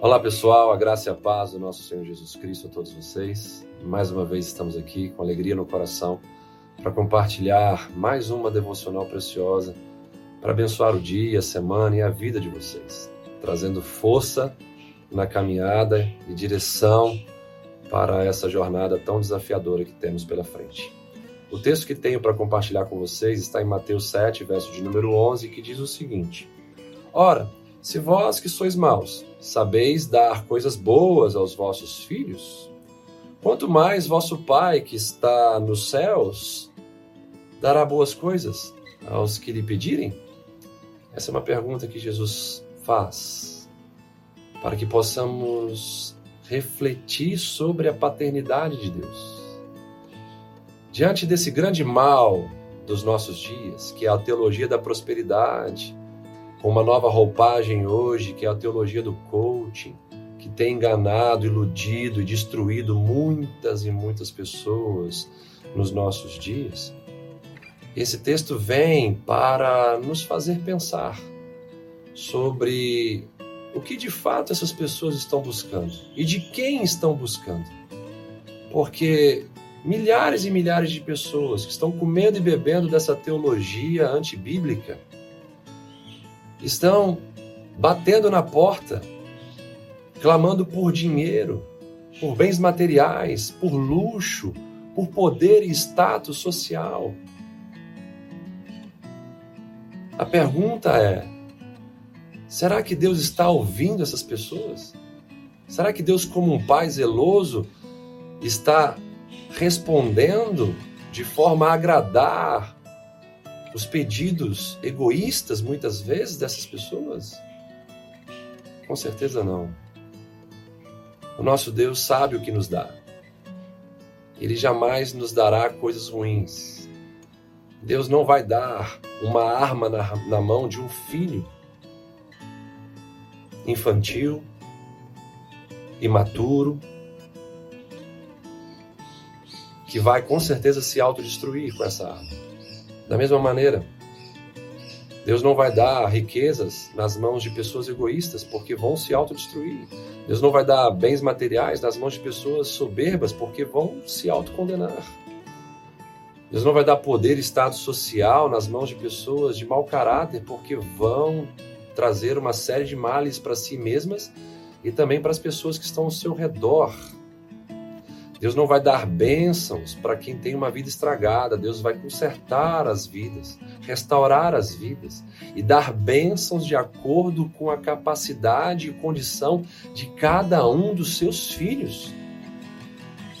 Olá pessoal, a graça e a paz do nosso Senhor Jesus Cristo a todos vocês. Mais uma vez estamos aqui com alegria no coração para compartilhar mais uma devocional preciosa para abençoar o dia, a semana e a vida de vocês, trazendo força na caminhada e direção para essa jornada tão desafiadora que temos pela frente. O texto que tenho para compartilhar com vocês está em Mateus 7, verso de número 11, que diz o seguinte: Ora, se vós que sois maus, sabeis dar coisas boas aos vossos filhos, quanto mais vosso Pai que está nos céus dará boas coisas aos que lhe pedirem? Essa é uma pergunta que Jesus faz para que possamos refletir sobre a paternidade de Deus. Diante desse grande mal dos nossos dias, que é a teologia da prosperidade, com uma nova roupagem hoje, que é a teologia do coaching, que tem enganado, iludido e destruído muitas e muitas pessoas nos nossos dias. Esse texto vem para nos fazer pensar sobre o que de fato essas pessoas estão buscando e de quem estão buscando. Porque milhares e milhares de pessoas que estão comendo e bebendo dessa teologia antibíblica estão batendo na porta, clamando por dinheiro, por bens materiais, por luxo, por poder e status social. A pergunta é: será que Deus está ouvindo essas pessoas? Será que Deus, como um pai zeloso, está respondendo de forma a agradar os pedidos egoístas, muitas vezes, dessas pessoas? Com certeza não. O nosso Deus sabe o que nos dá. Ele jamais nos dará coisas ruins. Deus não vai dar uma arma na, na mão de um filho infantil, imaturo, que vai com certeza se autodestruir com essa arma. Da mesma maneira, Deus não vai dar riquezas nas mãos de pessoas egoístas, porque vão se autodestruir. Deus não vai dar bens materiais nas mãos de pessoas soberbas, porque vão se autocondenar. Deus não vai dar poder e estado social nas mãos de pessoas de mau caráter, porque vão trazer uma série de males para si mesmas e também para as pessoas que estão ao seu redor. Deus não vai dar bênçãos para quem tem uma vida estragada. Deus vai consertar as vidas, restaurar as vidas e dar bênçãos de acordo com a capacidade e condição de cada um dos seus filhos.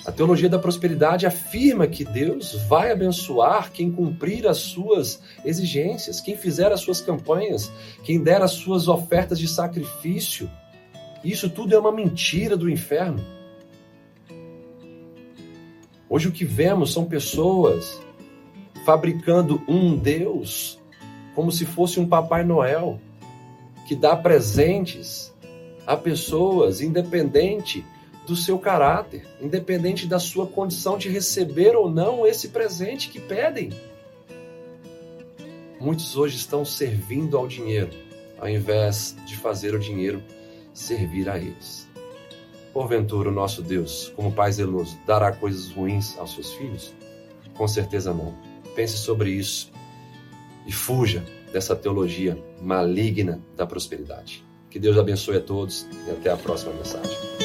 A teologia da prosperidade afirma que Deus vai abençoar quem cumprir as suas exigências, quem fizer as suas campanhas, quem der as suas ofertas de sacrifício. Isso tudo é uma mentira do inferno. Hoje o que vemos são pessoas fabricando um Deus como se fosse um Papai Noel que dá presentes a pessoas independente do seu caráter, independente da sua condição de receber ou não esse presente que pedem. Muitos hoje estão servindo ao dinheiro, ao invés de fazer o dinheiro servir a eles. Porventura, o nosso Deus, como Pai zeloso, dará coisas ruins aos seus filhos? Com certeza não. Pense sobre isso e fuja dessa teologia maligna da prosperidade. Que Deus abençoe a todos e até a próxima mensagem.